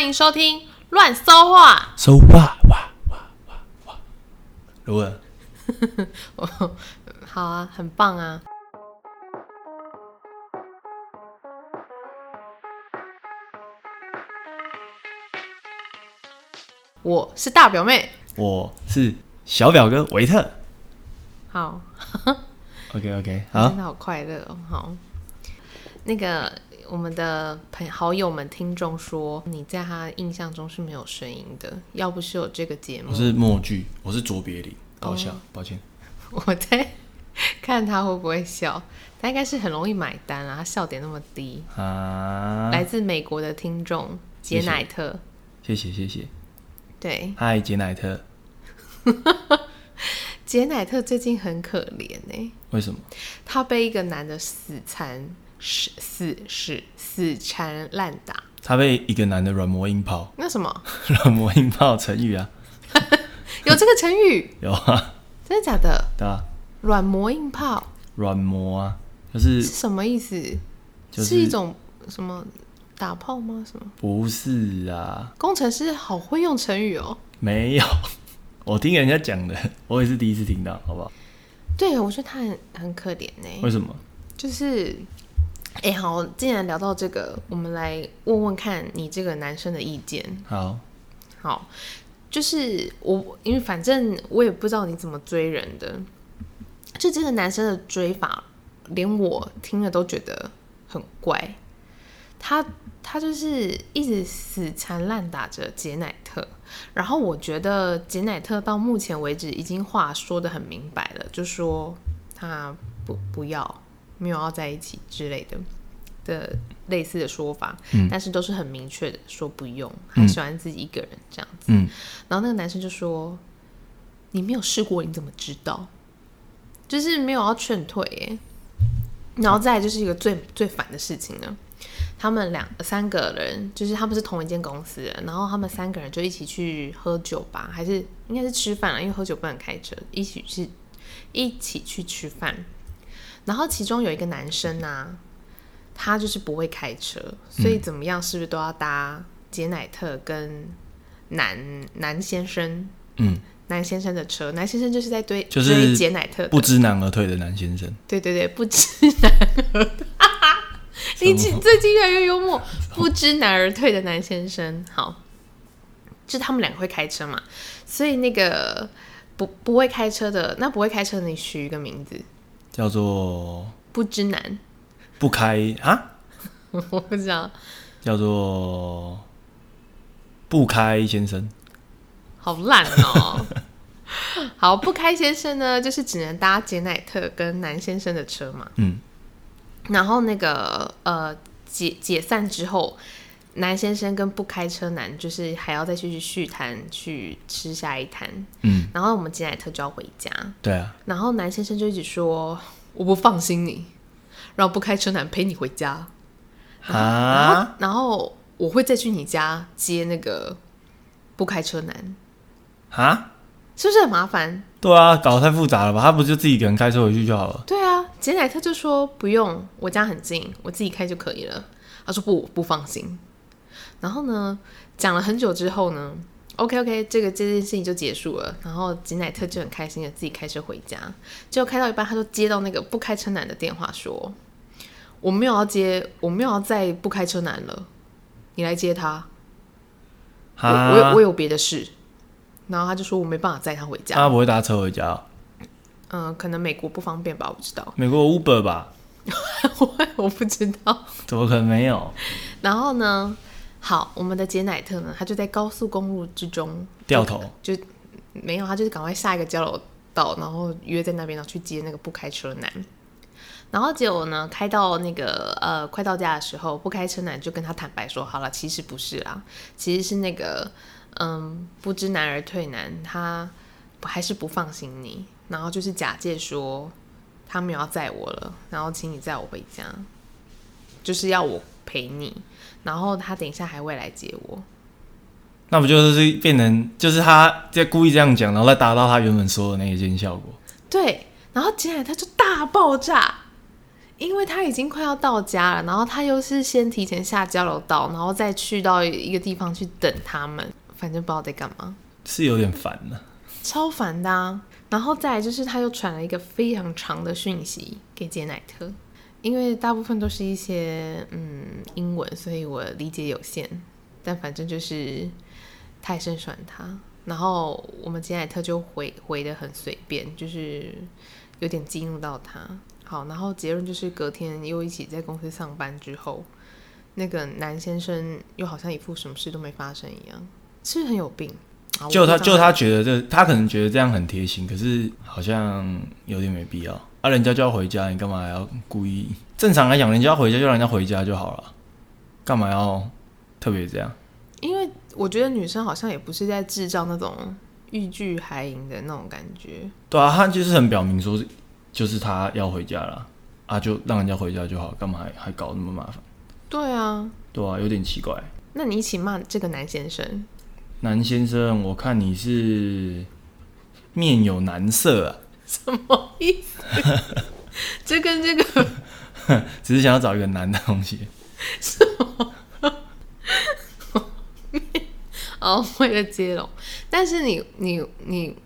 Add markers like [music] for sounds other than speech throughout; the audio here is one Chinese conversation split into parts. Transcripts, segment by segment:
欢迎收听乱搜话。搜哇哇哇哇哇，如何？[laughs] 好啊，很棒啊！我是大表妹，我是小表哥维特。好，[laughs] OK OK，好真，的好快乐哦。好，那个我们的朋好友们、听众说，你在他印象中是没有声音的，要不是有这个节目我，是默剧，我是卓别林，搞笑，抱歉。[laughs] 我在看他会不会笑。他应该是很容易买单啊，他笑点那么低。啊，来自美国的听众杰谢谢乃特，谢谢谢谢，对，嗨杰乃特，[laughs] 杰乃特最近很可怜呢、为什么？他被一个男的死缠死死死死缠烂打。他被一个男的软磨硬泡，那什么 [laughs] 软磨硬泡成语啊，[laughs] 有这个成语？[laughs] 有啊，真的假的？对啊，软磨硬泡软磨啊，就是是什么意思？就是一种什么打炮吗？什么？不是啊，工程师好会用成语哦。没有，我听人家讲的，我也是第一次听到，好不好？对，我觉得他很很可怜呢、为什么？就是，哎、好，既然聊到这个，我们来问问看你这个男生的意见。好，好，就是我，因为反正我也不知道你怎么追人的，就这个男生的追法，连我听了都觉得很怪。他他就是一直死缠烂打着杰乃特，然后我觉得杰乃特到目前为止已经话说的很明白了，就说他不不要，没有要在一起之类的的类似的说法，嗯但是都是很明确的说不用，还喜欢自己一个人这样子。嗯，然后那个男生就说：“你没有试过，你怎么知道？”就是没有要劝退耶。然后再来就是一个最最烦的事情呢，他们两三个人就是他们是同一间公司的，然后他们三个人就一起去喝酒吧，还是应该是吃饭了，因为喝酒不能开车，一起去一起去吃饭。然后其中有一个男生啊，他就是不会开车，所以怎么样是不是都要搭杰乃特跟男男先生嗯，男先生的车？男先生就是在追就是杰乃特，不知难而退的男先生，对对对，不知难而退。[laughs] 你最最近越来越幽默，不知难而退的男先生，好，就他们两个会开车嘛，所以那个不不会开车的，那不会开车的你取一个名字，叫做不知难，不开啊，[laughs] 我不知道，叫做不开先生。好烂哦。[laughs] 好，不开先生呢，就是只能搭杰乃特跟南先生的车嘛。嗯，然后那个呃解解散之后，南先生跟不开车男就是还要再去续摊去吃下一摊，嗯，然后我们杰乃特就要回家，对啊，然后男先生就一直说我不放心你，让不开车男陪你回家，啊，然后我会再去你家接那个不开车男，啊，是不是很麻烦？对啊，搞得太复杂了吧？他不就自己一个人开车回去就好了？对啊，杰乃特就说不用，我家很近，我自己开就可以了。他说不，不放心。然后呢，讲了很久之后呢，OK OK，这个这件事情就结束了。然后吉乃特就很开心的自己开车回家，结果开到一半，他就接到那个不开车男的电话说：“我没有要接，我没有要再不开车男了，你来接他。我我有啊我，有别的事。”然后他就说：“我没办法载他回家。他不会搭车回家哦？嗯、可能美国不方便吧，我不知道，美国 Uber 吧？[laughs] 我不知道。怎么可能没有？然后呢，好，我们的杰乃特呢，他就在高速公路之中掉头，就没有，他就是赶快下一个交流道，然后约在那边，然后去接那个不开车男。然后结果呢，开到那个呃快到家的时候，不开车男就跟他坦白说，好了，其实不是啦，其实是那个嗯不知难而退男，他还是不放心你，然后就是假借说他没有要载我了，然后请你载我回家，就是要我陪你，然后他等一下还会来接我。那不就是变成就是他在故意这样讲，然后再达到他原本说的那一件效果？对，然后接下来他就大爆炸，因为他已经快要到家了，然后他又是先提前下交流道，然后再去到一个地方去等他们，反正不知道在干嘛，是有点烦的。超烦的、啊。然后再来就是他又传了一个非常长的讯息给杰乃特，因为大部分都是一些嗯英文，所以我理解有限，但反正就是太深传他。然后我们杰乃特就回回的很随便，就是有点激怒到他。好，然后结论就是隔天又一起在公司上班之后，那个男先生又好像一副什么事都没发生一样，是是很有病？啊就他就，他觉得这，他可能觉得这样很贴心，可是好像有点没必要。啊，人家就要回家，你干嘛还要故意？正常来讲，人家要回家就让人家回家就好了，干嘛要特别这样？因为我觉得女生好像也不是在制造那种欲拒还迎的那种感觉。对啊，他就是很表明说，就是他要回家了，啊，就让人家回家就好，干嘛还还搞那么麻烦？对啊，对啊，有点奇怪。那你一起骂这个男先生，南先生，我看你是面有难色啊，什么意思？[laughs] 这跟这个 [laughs] 只是想要找一个男的东西。[laughs] 哦，为了接龙，但是你你你，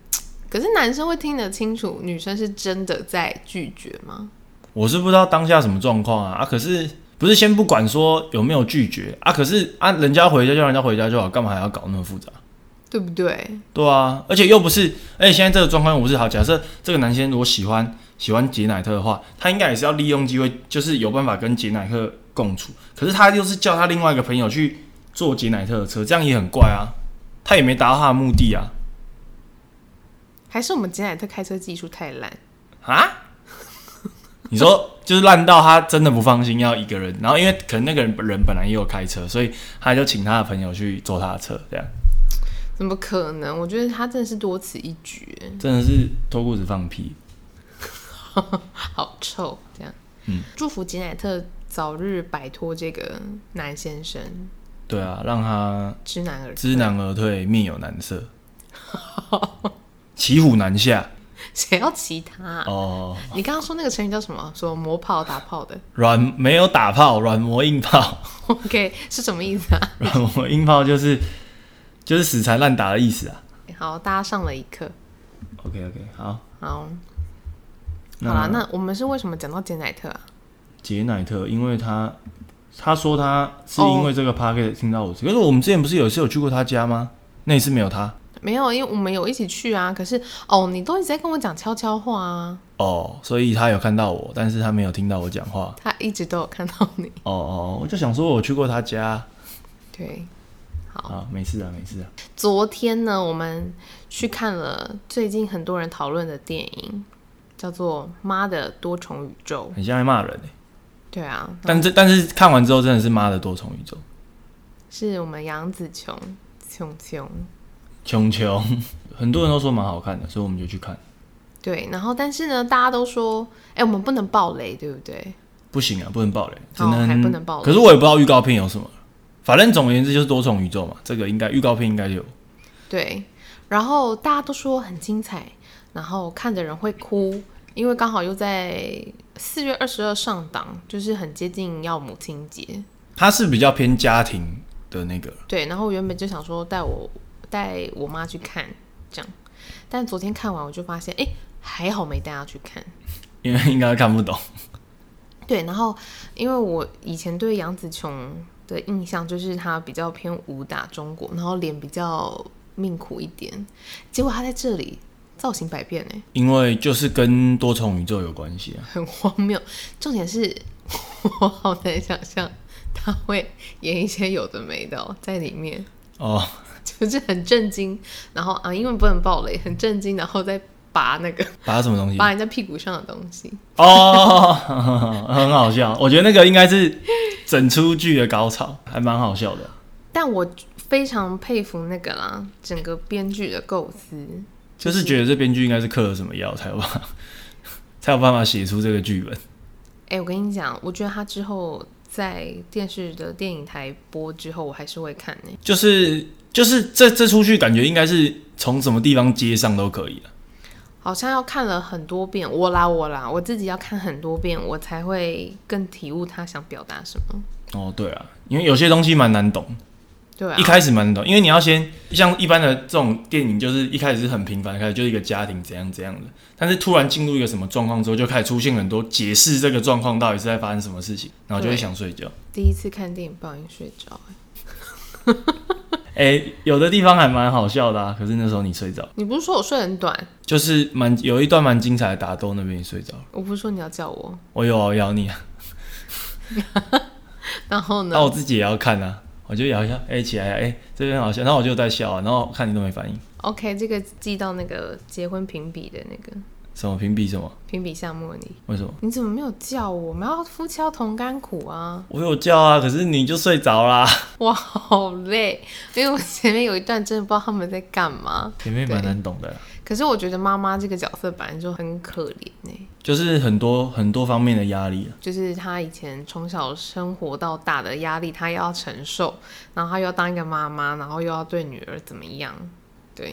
可是男生会听得清楚女生是真的在拒绝吗？我是不知道当下什么状况啊啊！可是不是先不管说有没有拒绝啊？可是啊，人家回家就让人家回家就好，干嘛还要搞那么复杂？对不对？对啊，而且又不是，而且现在这个状况又不是好。假设这个男生如果喜欢喜欢杰乃特的话，他应该也是要利用机会，就是有办法跟杰乃特共处。可是他又是叫他另外一个朋友去坐杰乃特的车，这样也很怪啊。他也没达到他的目的啊还是我们杰乃特开车技术太烂？啊！你说就是烂到他真的不放心要一个人，然后因为可能那个人人本来也有开车，所以他就请他的朋友去坐他的车，这样怎么可能？我觉得他真的是多此一举，真的是脱裤子放屁。[laughs] 好臭。这样，嗯，祝福吉乃特早日摆脱这个男先生，对啊，让他知难而退知难而退，面有难色，[laughs] 骑虎难下。谁要骑他啊、哦，你刚刚说那个成语叫什么？说磨炮打炮的软没有打炮，软磨硬泡，，[laughs] OK 是什么意思啊？[laughs] 软磨硬泡就是就是死缠烂打的意思啊。好，大家上了一课。OK OK，好，好，好啦，那我们是为什么讲到杰乃特啊？杰乃特，因为他他说他是因为这个 p a r k 听到我，可是我们之前不是有一次有去过他家吗？那一次没有他没有，因为我们有一起去啊。可是哦，你都一直在跟我讲悄悄话啊，哦，所以他有看到我，但是他没有听到我讲话。他一直都有看到你。哦哦，我就想说我去过他家对，好，啊，没事啊，没事啊。昨天呢，我们去看了最近很多人讨论的电影，叫做《妈的多重宇宙》。很像在骂人欸对啊，但这但是看完之后真的是妈的多重宇宙，是我们杨紫琼琼琼。穷穷，[laughs] 很多人都说蛮好看的，所以我们就去看。对，然后但是呢，大家都说，哎、我们不能爆雷，对不对？不行啊，不能爆雷，只哦能、还不能爆雷可是我也不知道预告片有什么，反正总而言之就是多重宇宙嘛，这个应该预告片应该有。对，然后大家都说很精彩，然后看的人会哭，因为刚好又在四月二十二上档，就是很接近要母亲节。它是比较偏家庭的那个，对，然后我原本就想说带我带我妈去看这样，但昨天看完我就发现，哎，还好没带她去看。因为应该看不懂。[laughs] 对，然后因为我以前对杨紫琼的印象就是她比较偏武打中国，然后脸比较命苦一点，结果她在这里造型百变哎，因为就是跟多重宇宙有关系啊。很荒谬。重点是我好难想象她会演一些有的没的、哦、在里面，哦，[laughs] 就是很震惊，然后啊，因为不能暴雷，很震惊，然后再拔那个拔什么东西？[laughs] 拔人家屁股上的东西。哦，[laughs] 很好笑。我觉得那个应该是整出剧的高潮，还蛮好笑的。但我非常佩服那个啦，整个编剧的构思。就是觉得这编剧应该是嗑了什么药才有办法，才有办法写出这个剧本。哎、我跟你讲，我觉得他之后在电视的电影台播之后，我还是会看呢、就是就是这这出去感觉应该是从什么地方接上都可以啊。好像要看了很多遍，我啦我啦，我自己要看很多遍，我才会更体悟他想表达什么。哦，对啊，因为有些东西蛮难懂，对啊。一，开始蛮难懂，因为你要先像一般的这种电影，就是一开始是很平凡，开始就是一个家庭怎样怎样的，但是突然进入一个什么状况之后，就开始出现很多解释这个状况到底是在发生什么事情，然后就会想睡觉。第一次看电影不小心睡着、[laughs] 欸哎、有的地方还蛮好笑的啊，可是那时候你睡着，你不是说我睡很短？就是蛮有一段蛮精彩的打斗，那边你睡着了，我不是说你要叫我，我有啊咬你啊，[laughs] 然后呢？那？我自己也要看啊，我就摇一下，哎、起来啊，哎、这边好笑，然后我就在笑，然后看你都没反应，OK，这个记到那个结婚评比的那个。什么评比什么？评比项目你。为什么？你怎么没有叫我？我们要夫妻要同甘苦啊！我有叫啊，可是你就睡着啦。[laughs] 我，好累，因为我前面有一段真的不知道他们在干嘛。前面蛮难懂的啦，可是我觉得妈妈这个角色本来就很可怜呢、就是很多很多方面的压力啊。就是她以前从小生活到大的压力，她要承受，然后她又要当一个妈妈，然后又要对女儿怎么样？对，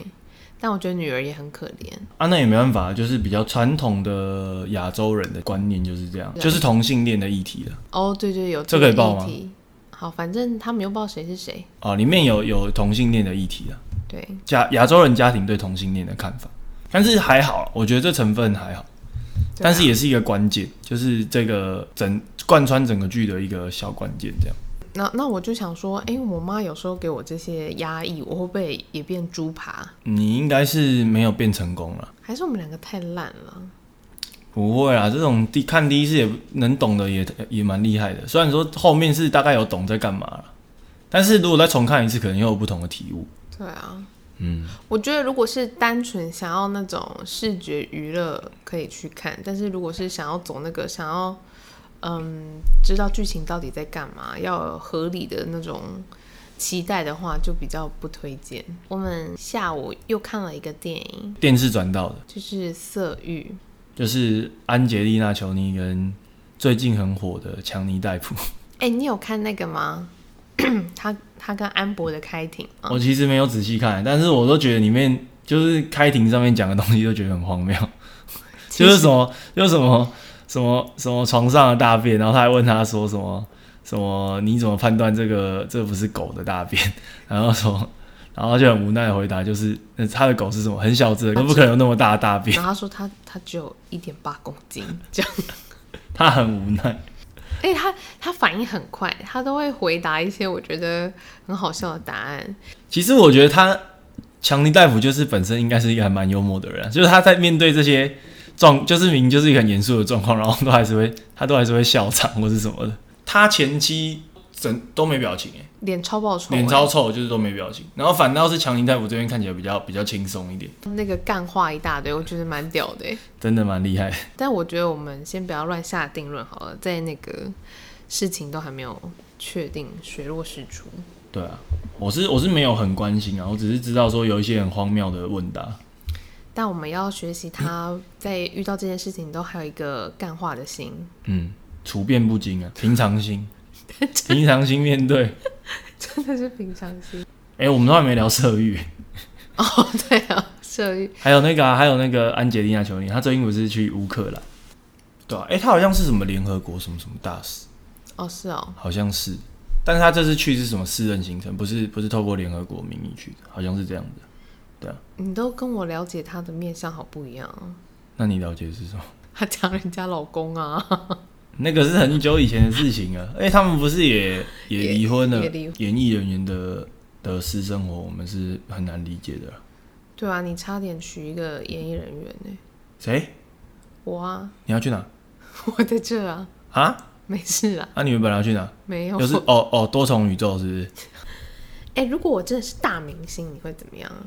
但我觉得女儿也很可怜。啊，那也没办法，就是比较传统的亚洲人的观念就是这样，就是同性恋的议题了。哦，对对，有这个可以报吗议题。好，反正他们又不知道谁是谁。哦，里面有有同性恋的议题啊，对，亚亚洲人家庭对同性恋的看法，但是还好，我觉得这成分还好，啊但是也是一个关键，就是这个整贯穿整个剧的一个小关键，这样。那那我就想说，哎、我妈有时候给我这些压抑，我会不会也变猪扒？你应该是没有变成功了。还是我们两个太烂了？不会啊，这种第看第一次也能懂的也也蛮厉害的。虽然说后面是大概有懂在干嘛了，但是如果再重看一次，可能又有不同的体悟。对啊，嗯，我觉得如果是单纯想要那种视觉娱乐，可以去看；但是如果是想要走那个想要，嗯，知道剧情到底在干嘛，要合理的那种期待的话，就比较不推荐。我们下午又看了一个电影，电视转到的就是《色欲》。就是安吉丽娜·裘尼跟最近很火的强尼戴普。哎、你有看那个吗？[clears throat] 他他跟安博的开庭吗？我其实没有仔细看，但是我都觉得里面就是开庭上面讲的东西都觉得很荒谬，就是什么就是什么什么什么床上的大便，然后他还问他说什么什么你怎么判断这个这不是狗的大便？[laughs] 然后说，然后就很无奈的回答就是呃他的狗是什么很小只的，不可能有那么大的大便，然后他说他他只有一点八公斤这样。[laughs] 他很无奈。哎、他他反应很快，他都会回答一些我觉得很好笑的答案。其实我觉得他强尼大夫就是本身应该是一个还蛮幽默的人啊、就是他在面对这些状，就是明明就是一个很严肃的状况，然后都还是会他都还是会笑场或是什么的。他前期整都没表情、欸，脸超爆臭、脸欸超臭，就是都没表情。然后反倒是强尼大夫这边看起来比较比较轻松一点，那个干话一大堆，我觉得蛮屌的欸。真的蛮厉害。但我觉得我们先不要乱下定论好了，在那个事情都还没有确定水落石出。对啊，我是我是没有很关心啊，我只是知道说有一些很荒谬的问答。但我们要学习他在遇到这件事情都还有一个干化的心，嗯，处变不惊啊，平常心，[laughs] 平常心面对。真的是平常心。哎、我们都还没聊色欲。哦，对啊，色欲还有那个、啊，还有那个安杰丽娜·裘妮，她最近不是去乌克兰？对啊，哎、她好像是什么联合国什么什么大使，哦是哦，好像是。但是她这次去是什么私人行程，不是不是透过联合国名义去的，好像是这样的。你都跟我了解他的面相好不一样啊。那你了解是什么？他抢人家老公啊，[laughs] 那个是很久以前的事情啊。哎、他们不是也也也离婚了？演艺人员的的私生活，我们是很难理解的。对啊，你差点娶一个演艺人员呢、谁？我啊，你要去哪？[laughs] 我在这啊，啊？没事啊，啊，你们本来要去哪？没有。就是哦哦，多重宇宙是不是？[laughs] 哎、如果我真的是大明星，你会怎么样啊？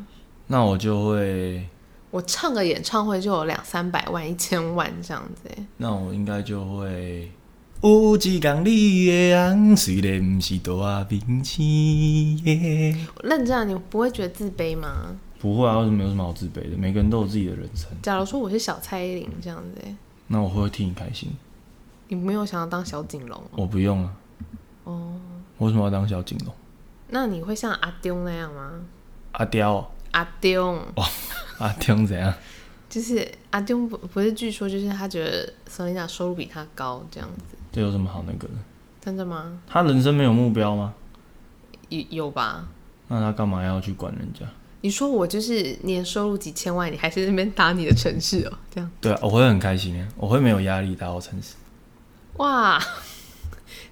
那我就会，我唱个演唱会就有两三百万、一千万这样子、欸，那我应该就会。有一天你的红虽然不是大明星耶，认真啊，你不会觉得自卑吗？不会啊，为什么有什么好自卑的？每个人都有自己的人生，假如说我是小蔡依林这样子、欸，那我会不会替你开心？你没有想要当小景龙哦？我不用啊，哦，我为什么要当小景龙？那你会像阿丢那样吗？阿刁哦，阿丢阿丁怎样？就是阿丢不不是据说就是他觉得 Selina 收入比他高这样子，这有什么好那个的？真的吗？他人生没有目标吗？有有吧？那他干嘛要去管人家？你说我就是年收入几千万，你还是在那边打你的城市哦，这样对啊，我会很开心啊，我会没有压力打我城市。哇，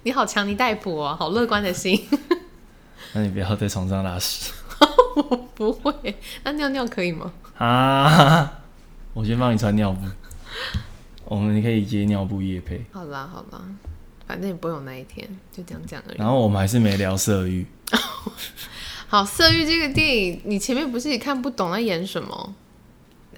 你好强尼戴普哦，好乐观的心。[laughs] 那你不要在床上拉屎 [laughs] 我不会，那尿尿可以吗？啊！[laughs] 我先帮你穿尿布，我们可以接尿布夜配。好啦好啦，反正也不会有那一天，就这样讲而已。然后我们还是没聊色欲，[laughs] 好，《色欲》这个电影，你前面不是也看不懂在演什么？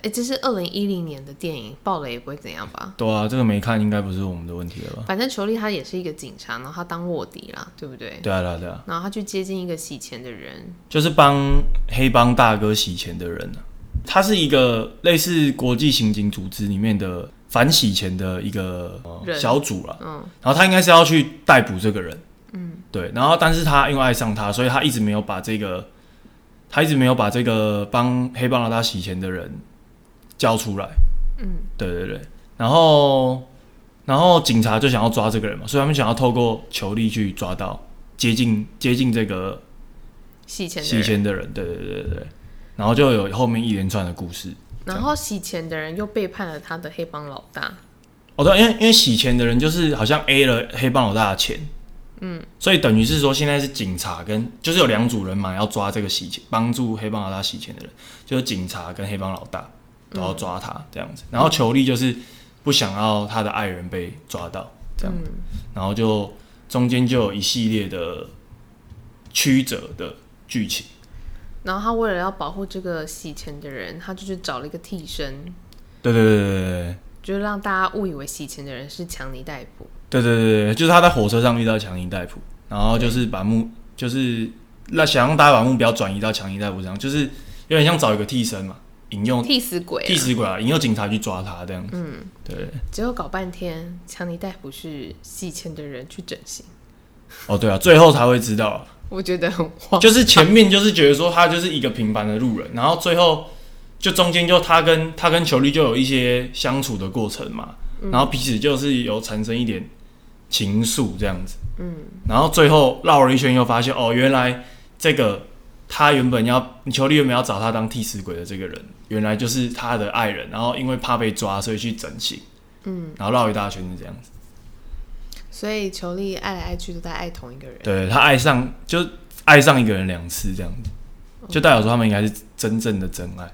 哎、这是二零一零年的电影，爆雷也不会怎样吧？对啊，这个没看应该不是我们的问题了吧？反正裘丽她也是一个警察，然后她当卧底啦，对不对？对啊，对啊，对啊，然后她去接近一个洗钱的人，就是帮黑帮大哥洗钱的人啊。他是一个类似国际刑警组织里面的反洗钱的一个、呃小组了。嗯然后他应该是要去逮捕这个人，嗯，对。然后但是他因为爱上他，所以他一直没有把这个，他一直没有把这个帮黑帮老大洗钱的人交出来。嗯，对对对。然后，然后警察就想要抓这个人嘛，所以他们想要透过球力去抓到接近接近这个洗洗钱的人，钱的人。对对对对对。然后就有后面一连串的故事。然后洗钱的人又背叛了他的黑帮老大，哦，对，因为因为洗钱的人就是好像 A 了黑帮老大的钱，嗯，所以等于是说现在是警察跟就是有两组人嘛要抓这个洗钱，帮助黑帮老大洗钱的人，就是警察跟黑帮老大都要抓他这样子。然后裘力就是不想要他的爱人被抓到这样，然后就中间就有一系列的曲折的剧情。然后他为了要保护这个洗钱的人，他就去找了一个替身，对对对对对对。就是让大家误以为洗钱的人是强尼戴普。对对对对，就是他在火车上遇到强尼戴普，然后就是把目就是那想让大家把目标转移到强尼戴普上，就是有点像找一个替身嘛，引诱替死鬼、啊，替死鬼啊，引诱警察去抓他这样子。嗯，对。结果搞半天，强尼大夫是洗钱的人去整形，哦，对啊，最后才会知道，我觉得很慌。就是前面就是觉得说他就是一个平凡的路人，然后最后就中间就他跟他跟裘力就有一些相处的过程嘛，然后彼此就是有产生一点情愫这样子。嗯，然后最后绕了一圈又发现哦，原来这个他原本要裘力原本要找他当替死鬼的这个人，原来就是他的爱人，然后因为怕被抓，所以去整形。嗯，然后绕一大圈是这样子。所以裘力爱来爱去都在爱同一个人。对他爱上就爱上一个人两次这样子，就代表说他们应该是真正的真爱。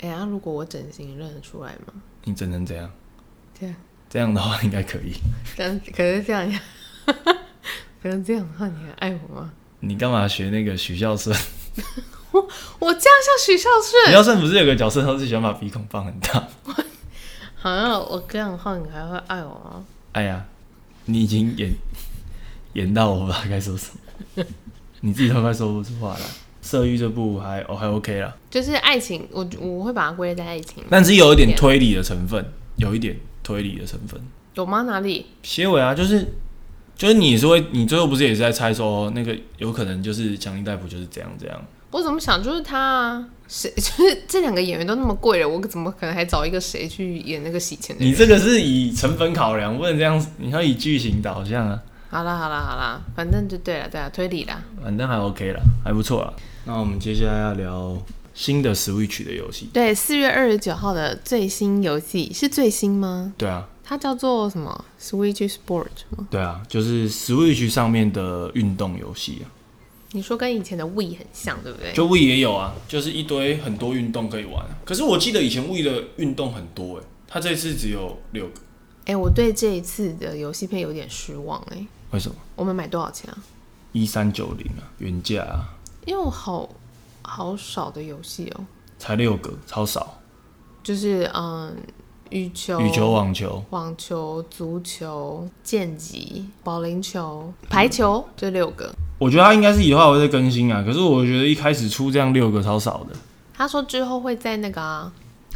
哎呀，如果我整形，你认得出来吗？你整成这样，这样，这样的话应该可以。这样，可是这样，[laughs] 可能这样的话，你还爱我吗？你干嘛学那个许孝顺？[laughs] [laughs] 我这样像许孝许顺，孝顺不是有个角色，他是喜欢把鼻孔放很大？好像我这样的话，你还会爱我吗？哎呀，你已经演演到我不知道该说什么，你自己都快说不出话了。色欲这部还哦还 OK 啦，就是爱情，我我会把它归类在爱情。但是有一点推理的成分，有一点推理的成分。有吗？哪里？结尾啊，就是就是你是会，你最后不是也是在猜说那个有可能就是强尼戴普就是这样这样？我怎么想就是他啊？谁 [laughs] 就是这两个演员都那么贵了，我怎么可能还找一个谁去演那个洗钱的人？你这个是以成本考量，不能这样，你要以剧情导向啊。好啦好啦好啦，反正就对了对了，推理啦。反正还 OK 了，还不错啦。那我们接下来要聊新的 Switch 的游戏。对，四月二十九号的最新游戏是最新吗？对啊，它叫做什么？Switch Sport 吗？对啊，就是 Switch 上面的运动游戏啊，你说跟以前的 Wii 很像，对不对？就 Wii 也有啊，就是一堆很多运动可以玩啊。可是我记得以前 Wii 的运动很多诶、它这次只有六个，哎、我对这一次的游戏片有点失望哎、为什么？我们买多少钱啊？一三九零啊，原价啊，因为我好好少的游戏哦，才六个，超少。就是嗯，羽球、羽球、网球，网球、足球、剑击、保龄球、排球，这六个。我觉得他应该是以后还会再更新啊。可是我觉得一开始出这样六个超少的。他说之后会在那个啊、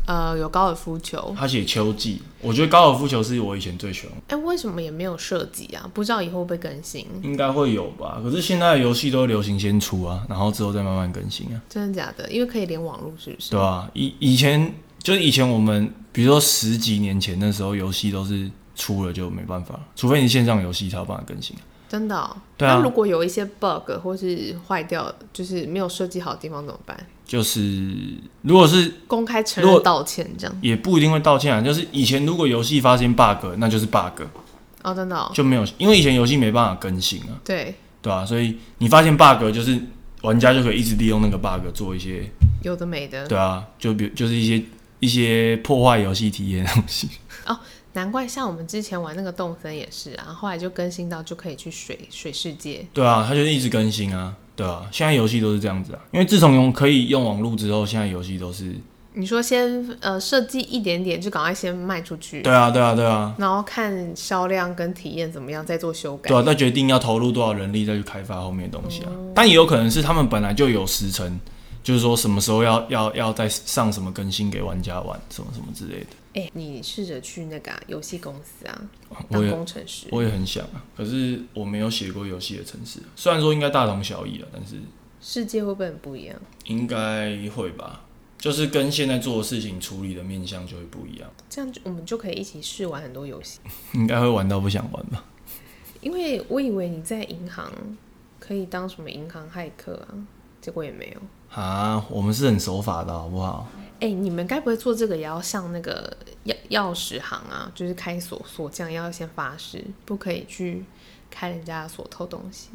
呃有高尔夫球，他写秋季，我觉得高尔夫球是我以前最喜欢，哎、为什么也没有涉及啊？不知道以后会不会更新？应该会有吧。可是现在的游戏都流行先出啊，然后之后再慢慢更新啊，真的假的？因为可以连网络，是不是？对啊、以以前就是以前我们比如说十几年前那时候，游戏都是出了就没办法，除非你线上游戏才有办法更新。真的、哦？对啊那如果有一些 bug 或是坏掉，就是没有设计好的地方怎么办？就是如果是公开承认道歉这样？也不一定会道歉啊，就是以前如果游戏发现 bug，那就是 bug，哦，真的、哦？就没有，因为以前游戏没办法更新啊，对，对啊、所以你发现 bug，就是玩家就可以一直利用那个 bug 做一些，有的没的。对啊，就比就是一些一些破坏游戏体验的东西。哦难怪像我们之前玩那个动森也是啊，后来就更新到就可以去水水世界。对啊，它就是一直更新啊，对啊，现在游戏都是这样子啊，因为自从用可以用网络之后，现在游戏都是，你说先呃设计一点点，就赶快先卖出去，对啊，对啊，对啊，然后看销量跟体验怎么样，再做修改。对啊，再决定要投入多少人力再去开发后面的东西啊。但也有可能是他们本来就有时程，就是说什么时候要要要再上什么更新给玩家玩，什么什么之类的。哎、你试着去那个啊游戏公司啊，我当工程师。我也很想啊，可是我没有写过游戏的程式，虽然说应该大同小异啊，但是世界会不会很不一样？应该会吧。就是跟现在做的事情处理的面向就会不一样，这样就我们就可以一起试玩很多游戏。应该会玩到不想玩吧。因为我以为你在银行可以当什么银行骇客啊，结果也没有。啊，我们是很守法的好不好？哎、你们该不会做这个也要像那个钥钥匙行啊，就是开锁锁匠要先发誓，不可以去开人家的锁偷东西。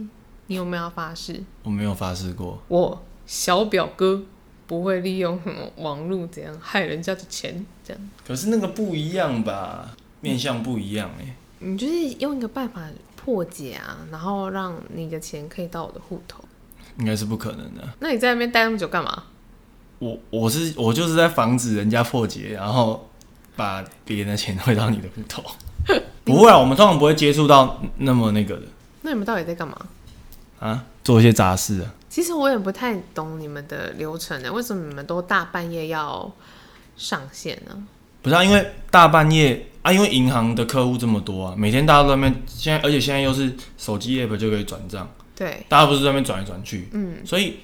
你有没有发誓？我没有发誓过，我小表哥不会利用什么网络怎样害人家的钱，这样可是那个不一样吧，面向不一样哎、你就是用一个办法破解啊，然后让你的钱可以到我的户头。应该是不可能的。那你在那边待那么久干嘛？我我是我就是在防止人家破解，然后把别人的钱汇到你的户头。[laughs] 不会啊，我们通常不会接触到那么那个的那你们到底在干嘛？啊，做一些杂事啊。其实我也不太懂你们的流程呢，为什么你们都大半夜要上线呢？不是啊，因为大半夜啊，因为银行的客户这么多啊，每天大家都在那边，现在而且现在又是手机 app 就可以转账，对，大家不是在那边转来转去，嗯，所以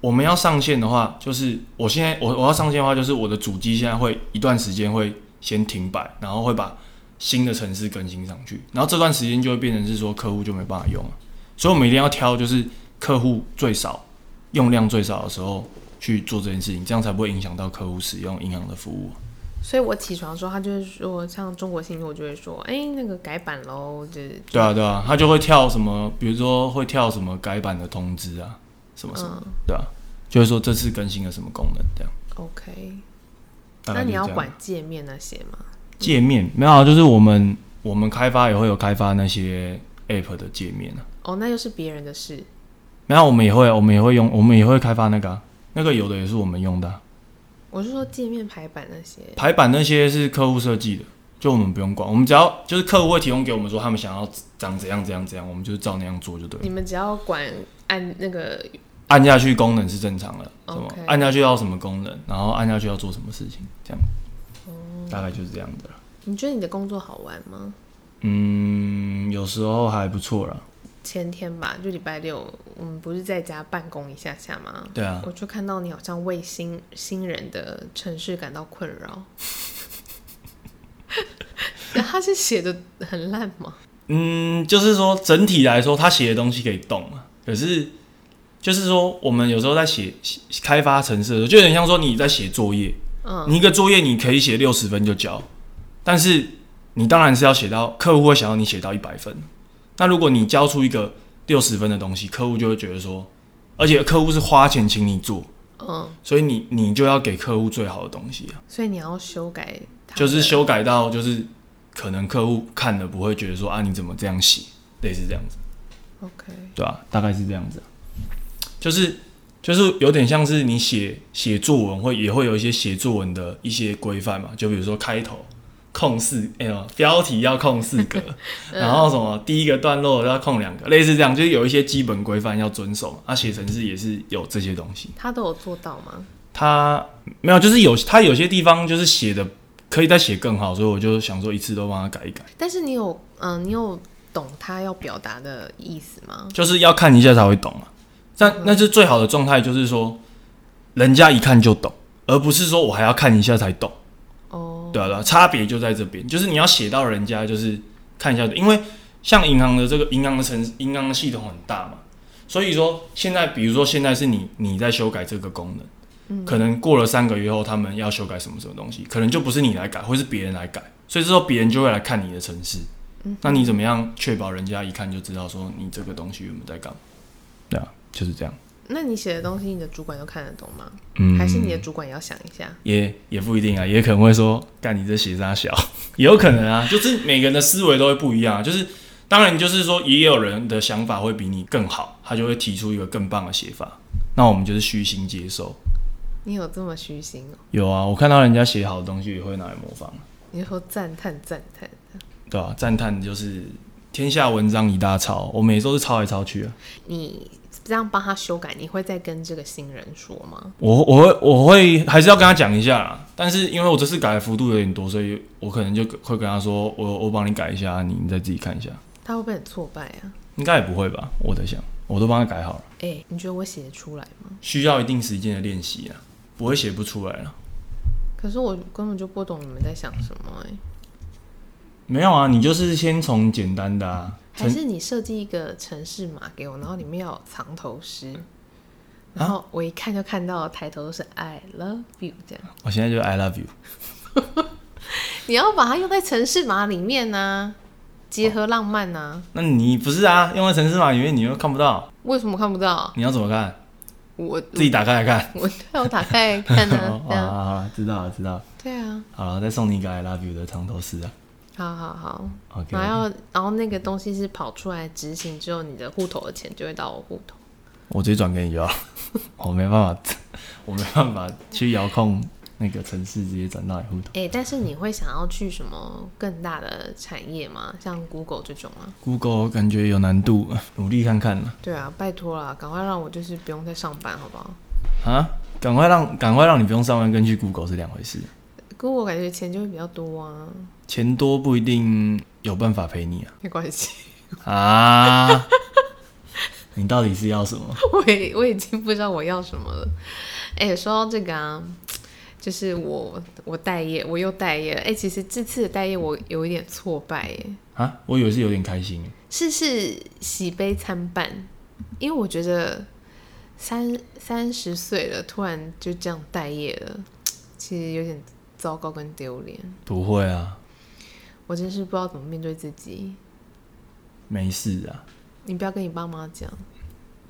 我们要上线的话，就是我现在我我要上线的话，就是我的主机现在会一段时间会先停摆，然后会把新的城市更新上去，然后这段时间就会变成是说客户就没办法用了，所以我们一定要挑就是客户最少、用量最少的时候去做这件事情，这样才不会影响到客户使用银行的服务。所以我起床的时候，他就会说，像中国信我就会说，哎、那个改版喽，就是对啊，对啊，他就会跳什么，比如说会跳什么改版的通知啊，什么什么，嗯对啊，就是说这次更新了什么功能这样。，OK。那你要管界面那些吗？界面没有啊，就是我们我们开发也会有开发那些 app 的界面啊，哦，那又是别人的事。没有我们也会我们也会用我们也会开发那个、啊，那个有的也是我们用的啊、我是说界面排版那些。排版那些是客户设计的，就我们不用管，我们只要就是客户会提供给我们说他们想要长怎样怎样怎样，我们就是照那样做就对了。你们只要管按那个，按下去功能是正常的，什么 OK 按下去要什么功能，然后按下去要做什么事情，这样，哦大概就是这样的啦。你觉得你的工作好玩吗？嗯，有时候还不错啦。前天吧，就礼拜六，我们不是在家办公一下下吗？对啊，我就看到你好像为新新人的城市感到困扰。[laughs] 那他是写的很烂吗？嗯，就是说整体来说，他写的东西可以动啊，可是就是说我们有时候在写写开发城市的时候，就有点像说你在写作业，嗯，你一个作业你可以写六十分就交，但是你当然是要写到客户会想要你写到一百分。那如果你交出一个六十分的东西，客户就会觉得说，而且客户是花钱请你做，嗯，所以你你就要给客户最好的东西啊，所以你要修改，就是修改到就是可能客户看了不会觉得说啊你怎么这样写，类似这样子，OK，对吧、大概是这样子啊、就是就是有点像是你写写作文会也会有一些写作文的一些规范嘛，就比如说开头空四，哎呦，标题要空四格，[laughs] 然后什么第一个段落要空两个，类似这样，就是有一些基本规范要遵守嘛。啊，写程式也是有这些东西，他都有做到吗？他没有，就是有他有些地方就是写的可以再写更好，所以我就想说一次都帮他改一改，但是你有，嗯、你有懂他要表达的意思吗？就是要看一下才会懂嘛。但那是最好的状态，就是说人家一看就懂，而不是说我还要看一下才懂。哦，对啊，对啊，差别就在这边，就是你要写到人家就是看一下，因为像银行的这个银行的城银行的系统很大嘛，所以说现在比如说现在是你你在修改这个功能，可能过了三个月后他们要修改什么什么东西，可能就不是你来改，会是别人来改，所以之后别人就会来看你的城市，那你怎么样确保人家一看就知道说你这个东西有没有在干嘛？对啊，就是这样。那你写的东西，你的主管都看得懂吗？嗯，还是你的主管也要想一下？也也不一定啊，也可能会说干你这写啥小，也 [laughs] 有可能啊，就是每个人的思维都会不一样啊，就是当然就是说也有人的想法会比你更好，他就会提出一个更棒的写法，那我们就是虚心接受。你有这么虚心哦？有啊，我看到人家写好的东西也会拿来模仿，你就说赞叹赞叹，对啊、赞叹就是天下文章一大抄，我每周是抄来抄去啊。你这样帮他修改，你会再跟这个新人说吗？我我会我会还是要跟他讲一下啦，但是因为我这次改的幅度有点多，所以我可能就会跟他说，我我帮你改一下，你你再自己看一下。他会不会很挫败啊？应该也不会吧，我在想，我都帮他改好了，哎、你觉得我写得出来吗？需要一定时间的练习啊，不会写不出来了。可是我根本就不懂你们在想什么哎、没有啊，你就是先从简单的啊，还是你设计一个城市码给我，然后里面要有藏头诗，然后我一看就看到抬头都是 I love you 这样。我现在就 I love you，[laughs] 你要把它用在城市码里面呢、结合浪漫呢、那你不是啊？用在城市码里面你又看不到，为什么看不到？你要怎么看？我自己打开来看。[laughs] 我对我打开来看呢、啊啊好好好，知道了知道了。对啊，好了，再送你一个 I love you 的藏头诗啊。好好好。然后然后那个东西是跑出来执行之后，你的户头的钱就会到我户头。我直接转给你就好，[laughs] 我没办法，[laughs] 我没办法去遥控那个城市，直接转到你户头。哎、但是你会想要去什么更大的产业吗？像 Google 这种啊？Google 感觉有难度，[laughs] 努力看看了对啊，拜托啦，赶快让我就是不用再上班，好不好啊！赶快让赶快让你不用上班，跟去 Google 是两回事。？Google 感觉钱就会比较多啊，钱多不一定有办法陪你啊没关系，啊啊！你到底是要什么？[laughs] 我也我已经不知道我要什么了。哎、说到这个啊，就是我我待业，我又待业了。哎、其实这次的待业我有一点挫败，耶，啊，我以为是有点开心。是是喜悲参半，因为我觉得三三十岁了，突然就这样待业了，其实有点糟糕跟丢脸。不会啊，我真是不知道怎么面对自己。没事啊，你不要跟你爸妈讲，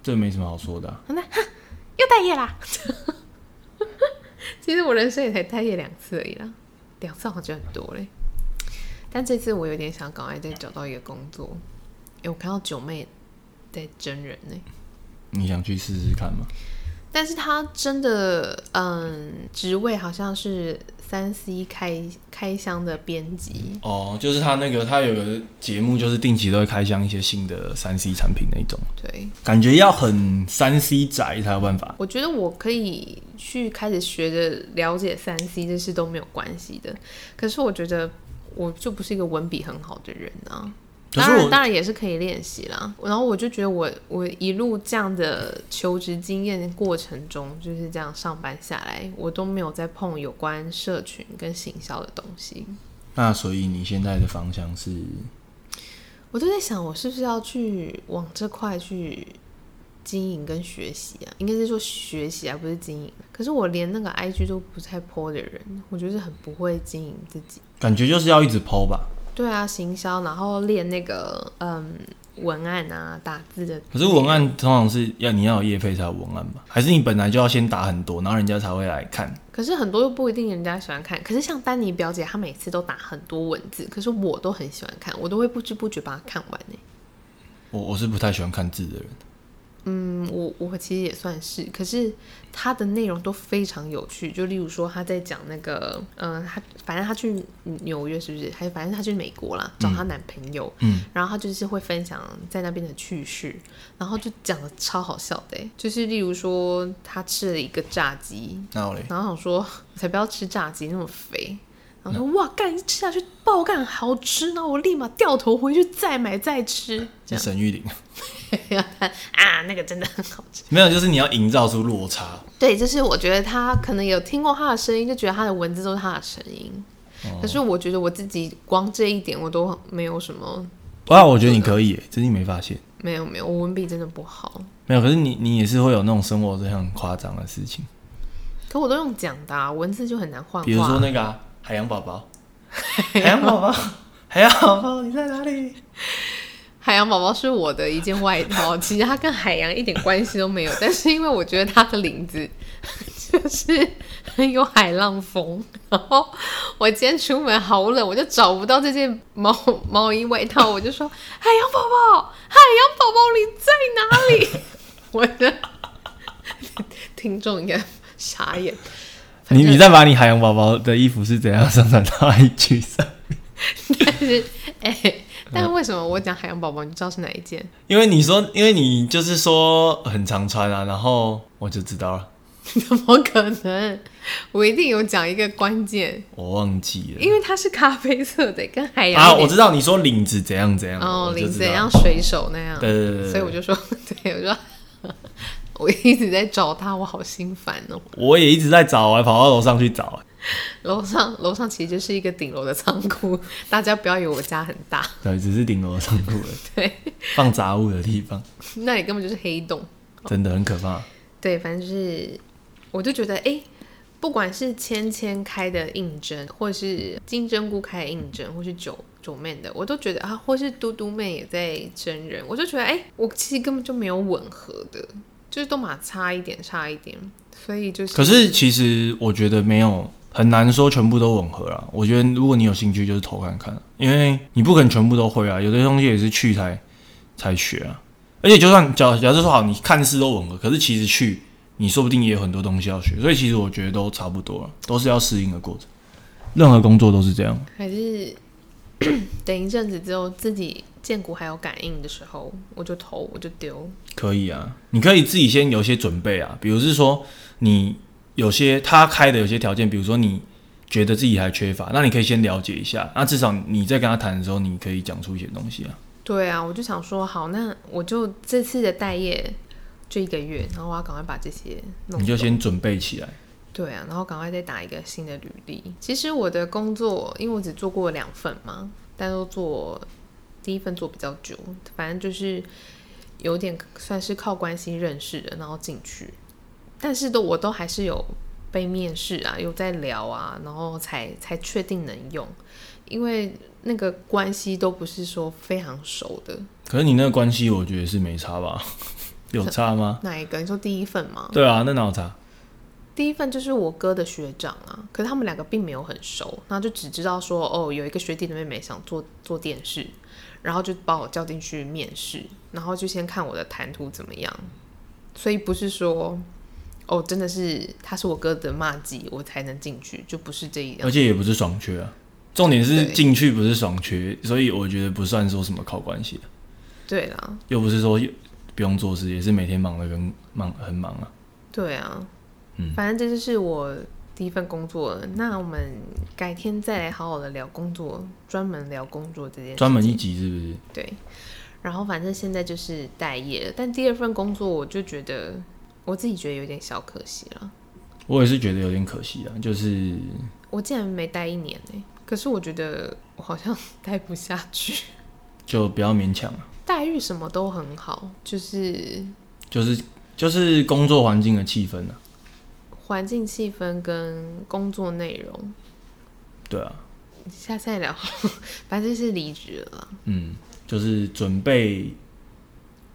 这没什么好说的啊、又待业啦。[laughs] 其实我人生也才待业两次而已啦，两次好像很多嘞。但这次我有点想赶快再找到一个工作。哎、我看到九妹在真人呢、你想去试试看吗？但是她真的，嗯，职位好像是三 C 开开箱的编辑，哦，就是他那个，他有个节目，就是定期都会开箱一些新的三 C 产品那种，对，感觉要很三 C 宅才有办法。我觉得我可以去开始学着了解三 C 这是都没有关系的。可是我觉得我就不是一个文笔很好的人啊。当然，可是我当然也是可以练习啦。然后我就觉得我我一路这样的求职经验过程中，就是这样上班下来，我都没有在碰有关社群跟行销的东西。那所以你现在的方向是，我就在想，我是不是要去往这块去经营跟学习啊？应该是说学习而不是经营。可是我连那个 IG 都不太 po 的人，我就是很不会经营自己。感觉就是要一直 PO 吧。对啊，行销，然后练那个嗯文案啊，打字的。可是文案通常是要你要有业费才有文案吧？还是你本来就要先打很多，然后人家才会来看？可是很多又不一定人家喜欢看。可是像丹尼表姐，她每次都打很多文字，可是我都很喜欢看，我都会不知不觉把它看完呢。我我是不太喜欢看字的人。嗯，我我其实也算是，可是它的内容都非常有趣。就例如说，他在讲那个，嗯、他反正他去纽约是不是？还反正他去美国啦，找她男朋友，嗯，然后他就是会分享在那边的趣事，然后就讲的超好笑的欸，就是例如说他吃了一个炸鸡，然后想说 [laughs] 才不要吃炸鸡那么肥，然后说哇，干一吃下去爆干好吃，然后我立马掉头回去再买再吃，这沈玉玲 [laughs] 啊，那个真的很好吃。没有，就是你要营造出落差。对，就是我觉得他可能有听过他的声音，就觉得他的文字都是他的声音。可是我觉得我自己光这一点我都没有什么，哇，我觉得你可以耶，只是你没发现。没有没有，我文笔真的不好。没有，可是你你也是会有那种生活这样很夸张的事情，可我都用讲的、啊，文字就很难换。比如说那个啊、海洋宝宝，[laughs] 海洋宝宝，[laughs] 海洋宝宝你在哪里？海洋宝宝是我的一件外套，[laughs] 其实它跟海洋一点关系都没有，但是因为我觉得它的领子就是很有海浪风，然后我今天出门好冷，我就找不到这件毛毛衣外套，我就说海洋宝宝，海洋宝宝你在哪里？我的听众应该傻眼，你你再把你海洋宝宝的衣服是怎样上传到 [laughs] IG 上？但是哎、但为什么我讲海洋宝宝，你知道是哪一件？因为你说，因为你就是说很常穿啊，然后我就知道了，[laughs] 怎么可能？我一定有讲一个关键，我忘记了。因为它是咖啡色的，跟海洋啊，我知道你说领子怎样怎样，哦，领子怎样水手那样，对对对对所以我就说，[laughs] 对我说，我一直在找他，我好心烦哦。我也一直在找，我还跑到楼上去找。楼上楼上其实就是一个顶楼的仓库，[laughs] 大家不要以为我家很大，对，只是顶楼的仓库了，[laughs] 对，放杂物的地方，那里根本就是黑洞。真的很可怕。对，反正就是，我就觉得，哎、不管是芊芊开的应征，或是金针菇开的应征，或是九九妹的，我都觉得啊，或是嘟嘟妹也在真人，我就觉得，哎、我其实根本就没有吻合的，就是都马差一点，差一点，所以就是，可是其实我觉得没有很难说全部都吻合啦。我觉得如果你有兴趣，就是投看看，因为你不可能全部都会啊，有的东西也是去才才学啊。而且就算假假设说好，你看似都吻合，可是其实去你说不定也有很多东西要学，所以其实我觉得都差不多了，都是要适应的过程。任何工作都是这样。还是 [clears throat] 等一阵子之后，自己见股还有感应的时候，我就投，我就丢。可以啊，你可以自己先有些准备啊，比如是说你有些他开的有些条件，比如说你觉得自己还缺乏，那你可以先了解一下，那至少你在跟他谈的时候，你可以讲出一些东西啊。对啊，我就想说，好，那我就这次的待业就一个月，然后我要赶快把这些弄。你就先准备起来。对啊，然后赶快再打一个新的履历。其实我的工作，因为我只做过两份嘛，但都做第一份做比较久，反正就是有点算是靠关系认识的，然后进去，但是都我都还是有被面试啊，有在聊啊，然后才才确定能用，因为那个关系都不是说非常熟的。可是你那个关系，我觉得是没差吧？[laughs] 有差吗？哪一个？你说第一份吗？对啊，那哪有差？第一份就是我哥的学长啊，可是他们两个并没有很熟，然后就只知道说哦，有一个学弟的妹妹想做做电视，然后就把我叫进去面试，然后就先看我的谈吐怎么样，所以不是说哦，真的是他是我哥的骂鸡，我才能进去，就不是这一样而。且也不是爽缺啊。重点是进去不是爽缺，所以我觉得不算说什么靠关系的，对啦，又不是说不用做事，也是每天忙的跟忙很忙啊。对啊，嗯反正这就是我第一份工作了。那我们改天再来好好的聊工作，专门聊工作这件事。专门一集是不是？对，然后反正现在就是待业了，但第二份工作我就觉得我自己觉得有点小可惜了。我也是觉得有点可惜啊，就是我竟然没待一年呢、可是我觉得我好像待不下去。就不要勉强啊，待遇什么都很好，就是就是就是工作环境的气氛啊，环境气氛跟工作内容，对啊，下次再聊。反正是离职了。嗯，就是准备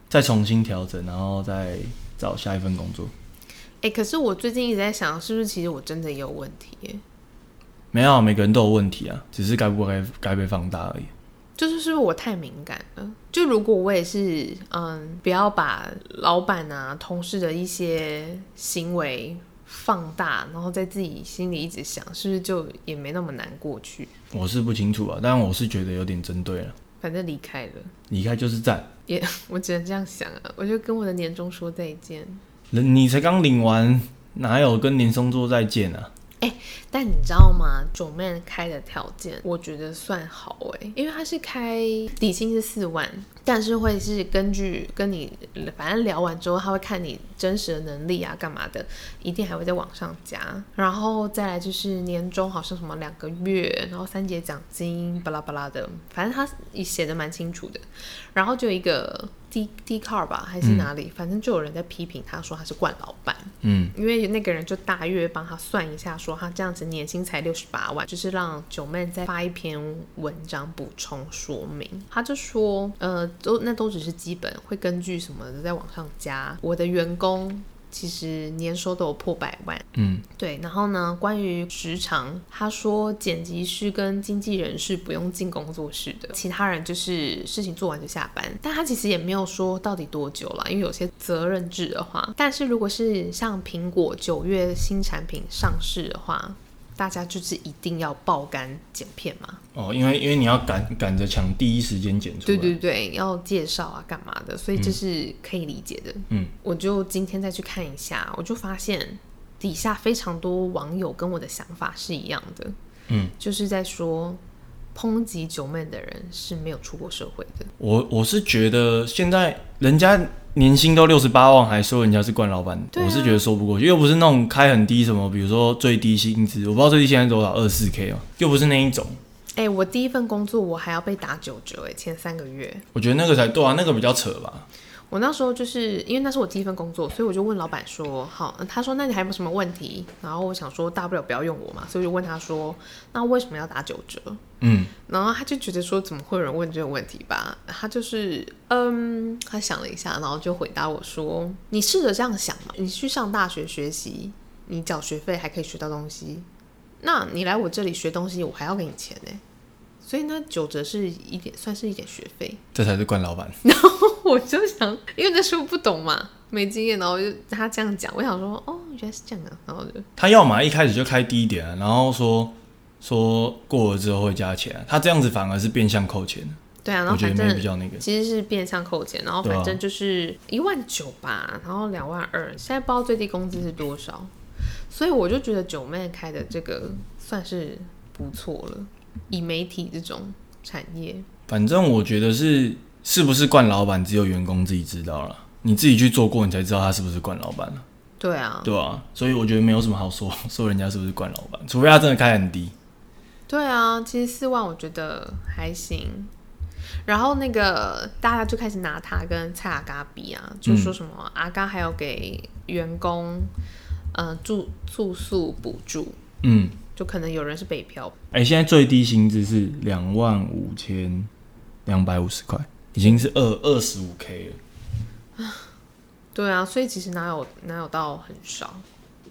再重新调整，然后再找下一份工作。哎、可是我最近一直在想，是不是其实我真的也有问题耶？没有啊，每个人都有问题啊，只是该不该该被放大而已。就是是不是我太敏感了？就如果我也是，嗯，不要把老板啊、同事的一些行为放大，然后在自己心里一直想，是不是就也没那么难过去？我是不清楚啊，但我是觉得有点针对了。反正离开了，离开就是赞，也 [laughs] 我只能这样想啊。我就跟我的年终说再见。人你才刚领完，哪有跟年终说再见啊？哎但你知道吗？九妹开的条件，我觉得算好哎，因为他是开底薪是四万，但是会是根据跟你反正聊完之后，他会看你真实的能力啊，干嘛的，一定还会再往上加。然后再来就是年终好像什么两个月，然后三节奖金，巴拉巴拉的，反正他写的蛮清楚的。然后就一个 D D car 吧，还是哪里，反正就有人在批评他说他是惯老板。嗯，因为那个人就大约帮他算一下，说他这样子年薪才六十八万，就是让九妹再发一篇文章补充说明。他就说，呃，都那都只是基本，会根据什么的再往上加。我的员工。其实年收都有破百万，嗯，对。然后呢，关于时长，他说剪辑师跟经纪人是不用进工作室的，其他人就是事情做完就下班。但他其实也没有说到底多久了，因为有些责任制的话。但是如果是像苹果九月新产品上市的话，大家就是一定要爆肝剪片嘛？哦，因为因为你要赶赶着抢第一时间剪出来，对对对，要介绍啊，干嘛的？所以这是可以理解的。嗯，我就今天再去看一下，我就发现底下非常多网友跟我的想法是一样的。嗯，就是在说抨击九妹的人是没有出过社会的。我我是觉得现在人家。年薪都六十八万，还说人家是冠老板，我是觉得说不过去，又不是那种开很低什么，比如说最低薪资，我不知道最低现在多少，二四 K 哦，又不是那一种。哎，我第一份工作我还要被打九折，哎，前三个月。我觉得那个才对啊，那个比较扯吧。我那时候就是因为那是我第一份工作，所以我就问老板说：“好。”他说：“那你还有没有什么问题？”然后我想说，大不了不要用我嘛，所以我就问他说：“那为什么要打九折？”嗯，然后他就觉得说：“怎么会有人问这个问题吧？”他就是嗯，他想了一下，然后就回答我说：“你试着这样想嘛，你去上大学学习，你缴学费还可以学到东西，那你来我这里学东西，我还要给你钱呢。”所以呢九折是一点，算是一点学费，这才是惯老板。然后 [laughs] 我就想，因为那时候不懂嘛，没经验，然后就他这样讲，我想说，哦，原来是这样啊，然后就他要么一开始就开低一点，然后说说过了之后会加钱，他这样子反而是变相扣钱。对啊，然后反正比较那个，其实是变相扣钱，然后反正就是一万九吧，然后两万二，现在不知道最低工资是多少，所以我就觉得九妹开的这个算是不错了。以媒体这种产业，反正我觉得是是不是惯老板，只有员工自己知道了。你自己去做过，你才知道他是不是惯老板了。对啊，对啊，所以我觉得没有什么好说，[laughs] 说人家是不是惯老板，除非他真的开很低。对啊，其实四万我觉得还行。然后那个大家就开始拿他跟蔡阿嘎比啊，就说什么阿嘎还要给员工呃住住宿补助，嗯。就可能有人是北漂。哎，现在最低薪资是两万五千两百五十块，已经是二二十五 K 了。对啊，所以其实哪有哪有到很少？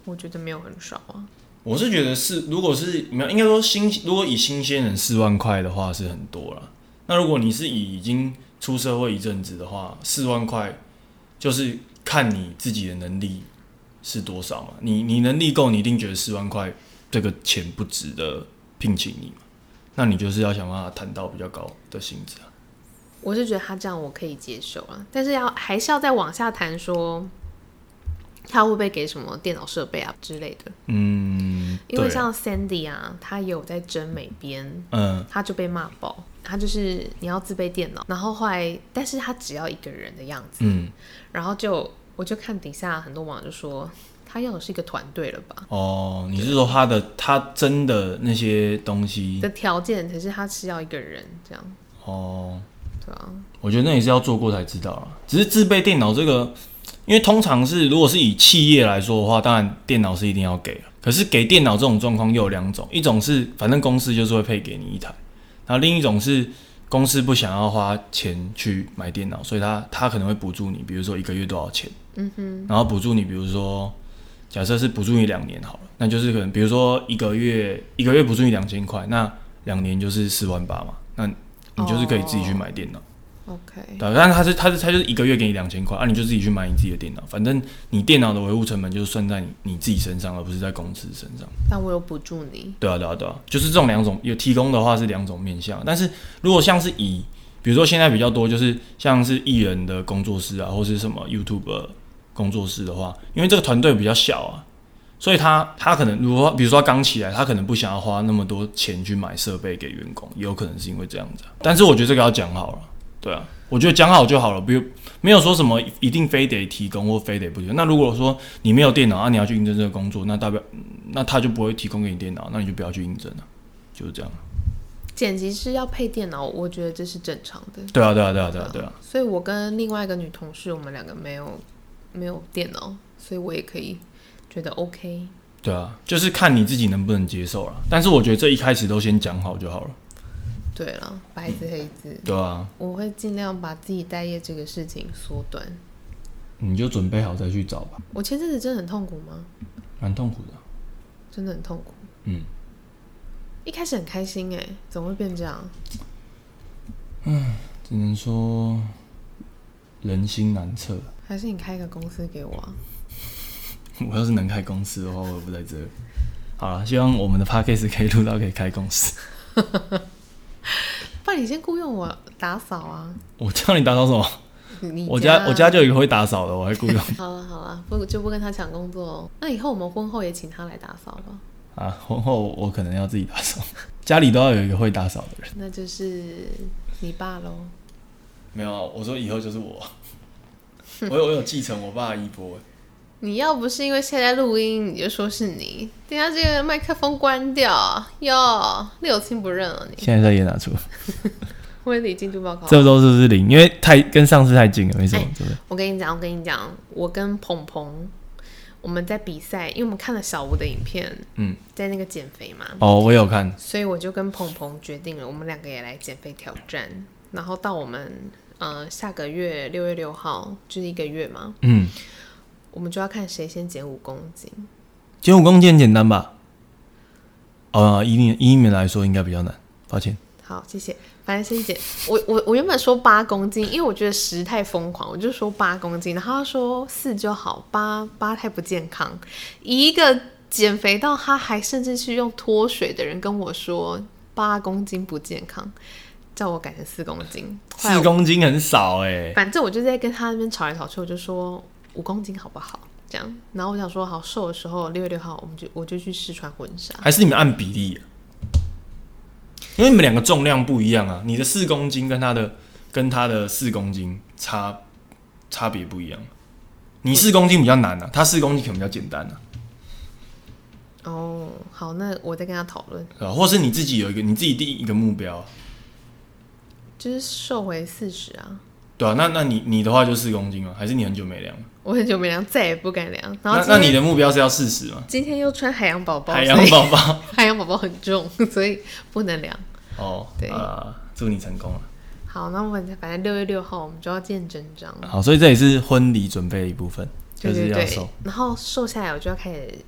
我觉得没有很少啊。我是觉得是，如果是没有，应该说新，如果以新鲜人四万块的话是很多了。那如果你是以已经出社会一阵子的话，四万块就是看你自己的能力是多少嘛。你你能力够，你一定觉得四万块。这个钱不值得聘请你嘛？那你就是要想办法谈到比较高的薪资啊。我是觉得他这样我可以接受啊，但是要还是要再往下谈，说他会不会给什么电脑设备啊之类的？嗯，因为像 Sandy 啊，他有在争美编，嗯，他就被骂爆，他就是你要自备电脑，然后后来，但是他只要一个人的样子，嗯，然后就我就看底下很多网友就说。他要的是一个团队了吧？哦，你是说他的他真的那些东西的条件，可是他是要一个人这样。哦，对啊，我觉得那也是要做过才知道啊。只是自备电脑这个，因为通常是如果是以企业来说的话，当然电脑是一定要给可是给电脑这种状况又有两种，一种是反正公司就是会配给你一台，然后另一种是公司不想要花钱去买电脑，所以他他可能会补助你，比如说一个月多少钱，嗯哼，然后补助你，比如说。假设是补助你两年好了，那就是可能比如说一个月一个月补助你两千块，那两年就是四万八嘛，那你就是可以自己去买电脑。OK，对，但是他是他是他就是一个月给你两千块，啊，你就自己去买你自己的电脑，反正你电脑的维护成本就是算在你你自己身上，而不是在公司身上。但我有补助你。对啊对啊对啊，就是这种两种有提供的话是两种面向，但是如果像是以比如说现在比较多就是像是艺人的工作室啊，或是什么 YouTube。工作室的话，因为这个团队比较小啊，所以他他可能如果比如说他刚起来，他可能不想要花那么多钱去买设备给员工，也有可能是因为这样子啊。但是我觉得这个要讲好了，对啊，我觉得讲好就好了，比如没有说什么一定非得提供或非得不提供。那如果说你没有电脑啊，你要去应征这个工作，那代表那他就不会提供给你电脑，那你就不要去应征了，就是这样。剪辑师要配电脑，我觉得这是正常的。对啊，对啊，对啊，对啊，对啊。所以我跟另外一个女同事，我们两个没有没有电脑，所以我也可以觉得 OK。对啊，就是看你自己能不能接受了。但是我觉得这一开始都先讲好就好了。对了，白纸黑字。对啊，我会尽量把自己待业这个事情缩短。你就准备好再去找吧。我前阵子真的很痛苦吗？蛮痛苦的，真的很痛苦。嗯。一开始很开心哎，怎么会变这样？嗯，只能说人心难测。还是你开个公司给我啊？我要是能开公司的话，我也不在这。好了，希望我们的 p a c k a g e 可以录到可以开公司。[laughs] 不然你先雇佣我打扫啊！我叫你打扫什么？我家我家就有一个会打扫的，我还雇佣。[laughs] 好了好了，不就不跟他抢工作哦。那以后我们婚后也请他来打扫吧。啊，婚后我可能要自己打扫，家里都要有一个会打扫的人。那就是你爸喽。没有，我说以后就是我。我有我有继承我爸的衣钵。你要不是因为现在录音，你就说是你。等下这个麦克风关掉，哟，六亲不认了你。现在在也拿出。[laughs] 婚礼进度报告。这周是不是零？因为太跟上次太近了，没什么。我跟你讲，我跟你讲，我跟鹏鹏。我们在比赛，因为我们看了小吴的影片，嗯，在那个减肥嘛。哦，我有看。所以我就跟鹏鹏决定了，我们两个也来减肥挑战。然后到我们呃下个月六月六号，就是一个月嘛。嗯。我们就要看谁先减五公斤。减五公斤简单吧？哦，以你以你们来说应该比较难，抱歉。好，谢谢。反正先减，我我我原本说八公斤，因为我觉得十太疯狂，我就说八公斤。然后他说四就好，八八太不健康。一个减肥到他还甚至去用脱水的人跟我说八公斤不健康，叫我改成四公斤。四公斤很少哎。反正我就在跟他那边吵来吵去，我就说五公斤好不好？这样。然后我想说好瘦的时候，六月六号我们就我就去试穿婚纱。还是你们按比例？因为你们两个重量不一样啊，你的四公斤跟他的跟他的四公斤差差别不一样，你四公斤比较难啊，他四公斤可能比较简单啊。哦，好，那我再跟他讨论。啊，或是你自己有一个你自己定一个目标，就是瘦回四十啊。对啊，那那你你的话就四公斤吗？还是你很久没量？我很久没量，再也不敢量。然后那你的目标是要四十吗？今天又穿海洋宝宝，海洋宝宝，[laughs] 海洋宝宝很重，所以不能量。哦，[laughs] 对啊，祝你成功了。好，那我们反正六月六号我们就要见真章。好，所以这也是婚礼准备的一部分，就是要瘦。然后瘦下来，我就要开始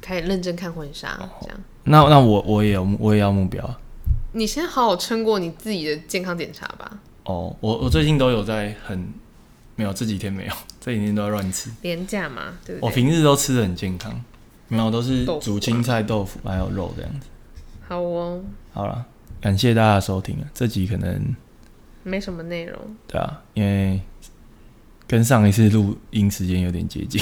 开始认真看婚纱，这样。那那我我也有我也要目标。你先好好撑过你自己的健康检查吧。哦，我我最近都有在很没有这几天没有，[laughs] 这几天都在乱吃，廉价嘛，对不对？我平日都吃的很健康，没有都是煮青菜、豆腐还有肉这样子。好哦，好了，感谢大家收听啊，这集可能没什么内容，对啊，因为跟上一次录音时间有点接近。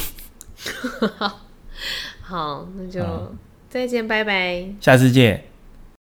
[laughs] [laughs] 好，那就再见，拜拜，下次见。